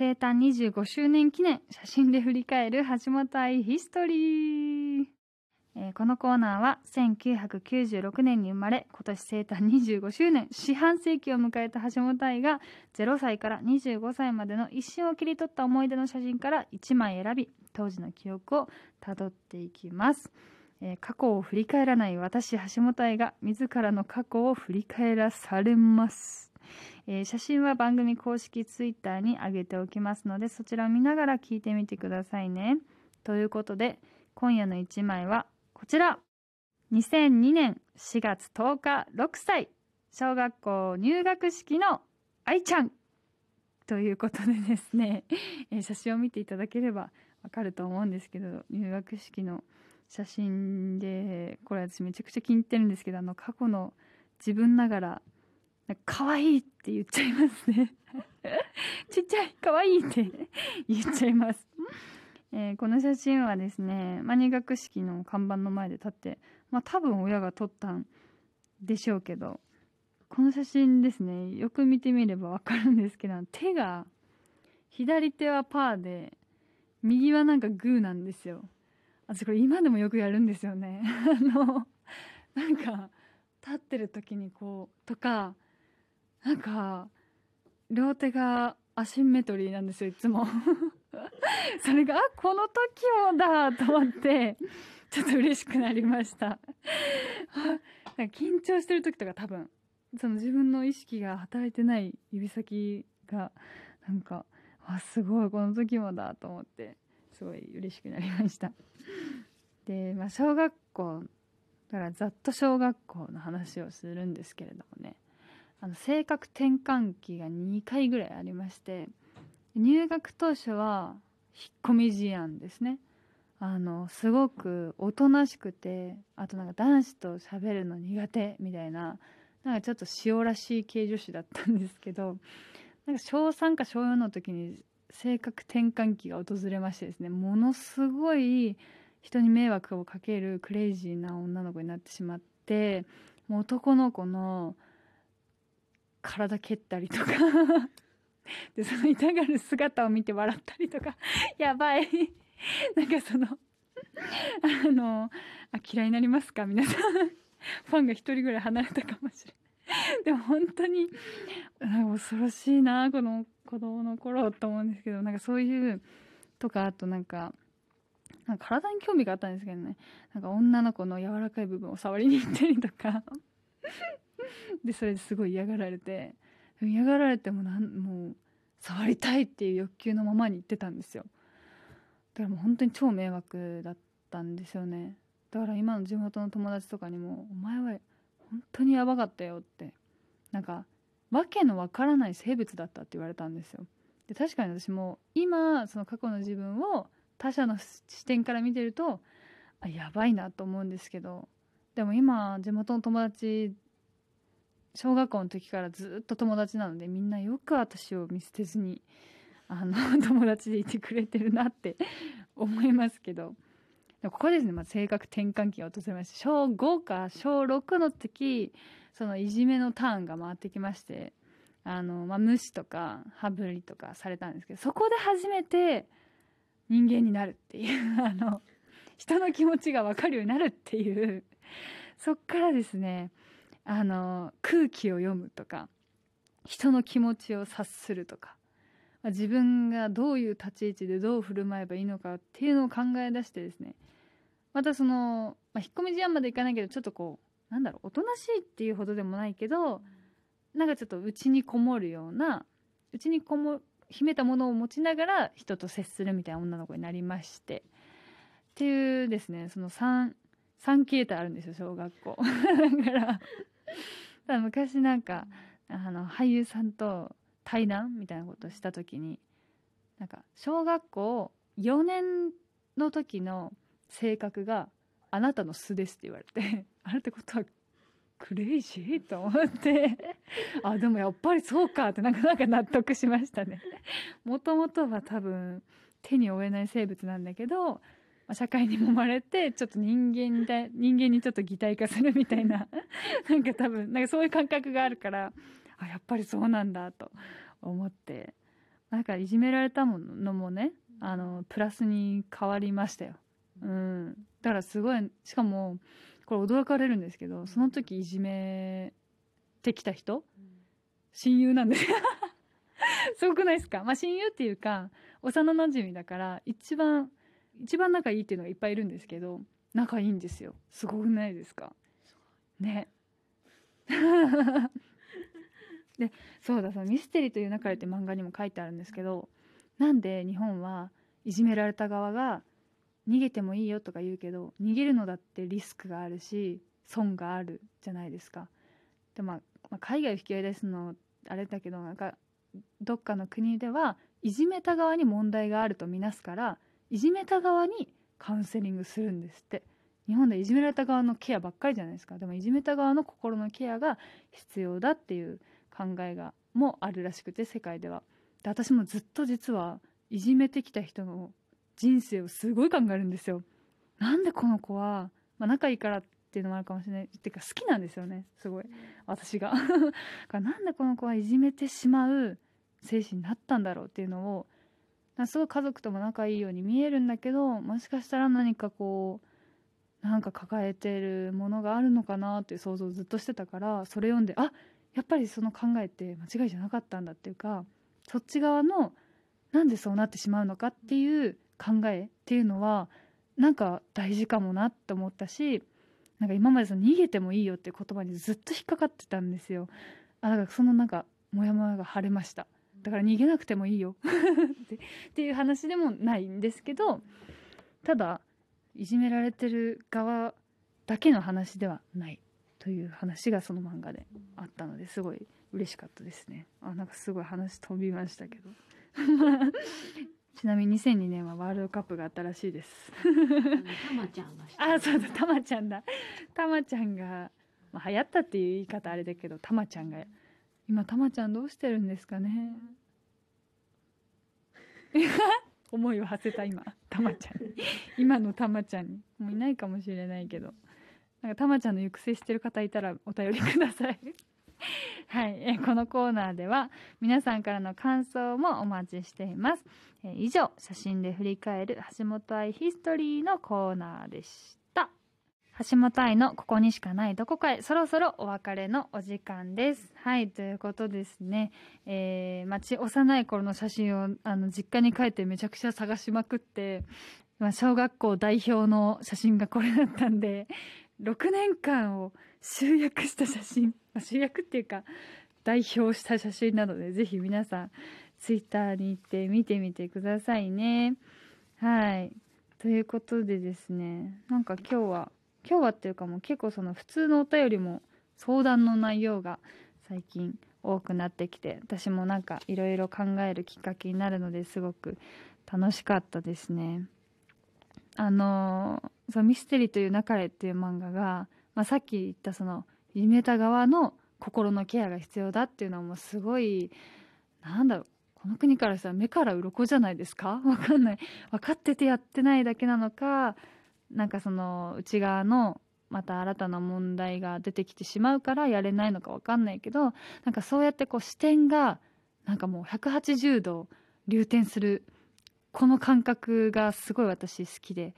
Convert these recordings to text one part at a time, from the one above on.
生誕25周年記念写真で振り返る橋本愛ヒストリー、えーこのコーナーは1996年に生まれ今年生誕25周年四半世紀を迎えた橋本愛が0歳から25歳までの一瞬を切り取った思い出の写真から1枚選び当時の記憶をたどっていきます、えー過去を振り返らない私橋本愛が自らの過去を振り返らされます、えー写真は番組公式ツイッターに上げておきますのでそちらを見ながら聞いてみてくださいね。ということで今夜の1枚はこちら。2002年4月10日6歳小学校入学式の愛ちゃん。ということでですね、えー写真を見ていただければわかると思うんですけど入学式の写真でこれ私めちゃくちゃ気に入ってるんですけどあの過去の自分ながら可愛いって言っちゃいますね。ちっちゃい可愛いって 言っちゃいます、えーこの写真はですね、まあ、入学式の看板の前で立ってまあ多分親が撮ったんでしょうけどこの写真ですねよく見てみればわかるんですけど手が左手はパーで右はなんかグーなんですよ。私これ今でもよくやるんですよね。あのなんか立ってる時にこうとかなんか両手がアシンメトリーなんですよいつも。それがあこの時もだと思ってちょっと嬉しくなりました。なんか緊張してる時とか多分その自分の意識が働いてない指先がなんかあすごいこの時もだと思ってすごい嬉しくなりました。で、まあ、小学校だからざっと小学校の話をするんですけれどもね。あの性格転換期が2回ぐらいありまして入学当初は引っ込み思案ですね。あのすごくおとなしくてあとなんか男子と喋るの苦手みたいななんかちょっと塩らしい系女子だったんですけどなんか小3か小4の時に性格転換期が訪れましてですねものすごい人に迷惑をかけるクレイジーな女の子になってしまってもう男の子の体蹴ったりとか。でその痛がる姿を見て笑ったりとか。やばい。なんかそのあのあ嫌いになりますか？皆さん。ファンが一人ぐらい離れたかもしれないでも本当になんか恐ろしいなこの子供の頃と思うんですけど。なんかそういうとかあとなんかなんか体に興味があったんですけどね。なんか女の子の柔らかい部分を触りに行ったりとか。でそれですごい嫌がられて嫌がられてもなんもう触りたいっていう欲求のままに行ってたんですよ。だからもう本当に超迷惑だったんですよね。だから今の地元の友達とかにも「お前は本当にやばかったよ」ってなんかわけのわからない生物だったって言われたんですよ。で確かに私も今その過去の自分を他者の視点から見てるとあやばいなと思うんですけどでも今地元の友達小学校の時からずっと友達なのでみんなよく私を見捨てずにあの 友達でいてくれてるなって 思いますけど。ここですね、まあ、性格転換期が訪れまして小5か小6の時そのいじめのターンが回ってきましてあの、まあ、無視とか羽振りとかされたんですけどそこで初めて人間になるっていう あの人の気持ちが分かるようになるっていう。そっからですねあの空気を読むとか人の気持ちを察するとかまあ自分がどういう立ち位置でどう振る舞えばいいのかっていうのを考え出してですねまたその、まあ、引っ込み思案までいかないけどちょっとこうなんだろうおとなしいっていうほどでもないけどなんかちょっと内にこもるような内にこも秘めたものを持ちながら人と接するみたいな女の子になりましてっていうですねその 3, 3形態あるんですよ小学校。だから昔なんかあの俳優さんと対談みたいなことした時になんか小学校4年の時の性格があなたの素ですって言われてあれってことはクレイジーと思ってあでもやっぱりそうかってなかなか納得しましたね。もともとは多分手に負えない生物なんだけど、まあ社会に揉まれてちょっと人間だ人間にちょっと擬態化するみたいな。なんか多分なんかそういう感覚があるからあやっぱりそうなんだと思って。なんかいじめられたものもねあのプラスに変わりましたよ、うん、だからすごいしかもこれ驚かれるんですけどその時いじめてきた人親友なんです。すごくないですか、まあ、親友っていうか幼なじみだから一番一番仲いいっていうのがいっぱいいるんですけど仲いいんですよ。すごくないですか？ね。でそうだそのミステリーという中でって漫画にも書いてあるんですけどなんで日本はいじめられた側が逃げてもいいよとか言うけど逃げるのだってリスクがあるし損があるじゃないですか。でまあ、まあ、海外を引き合い出すのあれだけどなんかどっかの国ではいじめた側に問題があるとみなすからいじめた側にカウンセリングするんですって。日本でいじめられた側のケアばっかりじゃないですか。でもいじめた側の心のケアが必要だっていう考えがもあるらしくて世界では。で私もずっと実はいじめてきた人の人生をすごい考えるんですよ。なんでこの子は、まあ、仲いいからっていうのもあるかもしれない。っていうか好きなんですよね。すごい。私が。なんでこの子はいじめてしまう精神になったんだろうっていうのをすごい家族とも仲いいように見えるんだけどもしかしたら何かこうなんか抱えてるものがあるのかなっていう想像をずっとしてたからそれ読んであやっぱりその考えって間違いじゃなかったんだっていうかそっち側のなんでそうなってしまうのかっていう考えっていうのはなんか大事かもなって思ったしなんか今までその逃げてもいいよっていう言葉にずっと引っかかってたんですよ。あだからそのなんかモヤモヤが晴れました。だから逃げなくてもいいよ。ってっていう話でもないんですけどただいじめられてる側だけの話ではないという話がその漫画であったのですごい嬉しかったですね。あなんかすごい話飛びましたけど。ちなみに2002年はワールドカップがあったらしいです。たまちゃんが あそうだたまちゃんだ。たまちゃんが、まあ、流行ったっていう言い方あれだけどたまちゃんが今たまちゃんどうしてるんですかね？思いを馳せた今たまちゃんに。今のたまちゃんに。もういないかもしれないけど。なんかたまちゃんの行く末してる方いたらお便りください。はい。えこのコーナーでは皆さんからの感想もお待ちしています。え以上写真で振り返る橋本愛ヒストリーのコーナーでした橋本愛のここにしかないどこかへ。そろそろお別れのお時間です。はいということですね。えー、まち幼い頃の写真をあの実家に帰ってめちゃくちゃ探しまくって今小学校代表の写真がこれだったんで6年間を集約した写真、ま、集約っていうか代表した写真なのでぜひ皆さんツイッターに行って見てみてくださいね。はい。ということでですねなんか今日は今日はっていうかもう結構その普通のお便りも相談の内容が最近多くなってきて私もなんかいろいろ考えるきっかけになるのですごく楽しかったですね。あのそのミステリーという流れっていう漫画が、まあ、さっき言ったそのいじめた側の心のケアが必要だっていうのはもうすごいなんだろうこの国からしたら目から鱗じゃないですか？わかんない。分かっててやってないだけなのかなんかその内側のまた新たな問題が出てきてしまうからやれないのか分かんないけどなんかそうやってこう視点がなんかもう180度流転するこの感覚がすごい私好きで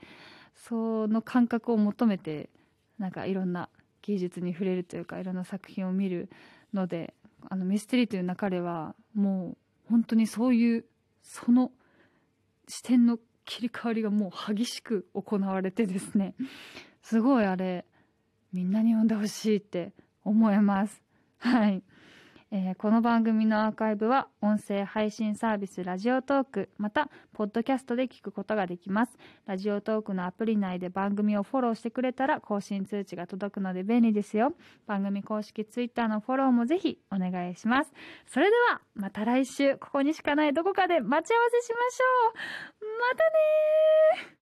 その感覚を求めてなんかいろんな芸術に触れるというかいろんな作品を見るのであのミステリーという中ではもう本当にそういうその視点の切り替わりがもう激しく行われてですねすごいあれみんなに読んでほしいって思います。はい。えー、この番組のアーカイブは音声配信サービスラジオトークまたポッドキャストで聞くことができます。ラジオトークのアプリ内で番組をフォローしてくれたら更新通知が届くので便利ですよ。番組公式ツイッターのフォローもぜひお願いします。それではまた来週。ここにしかない。どこかで待ち合わせしましょう。またね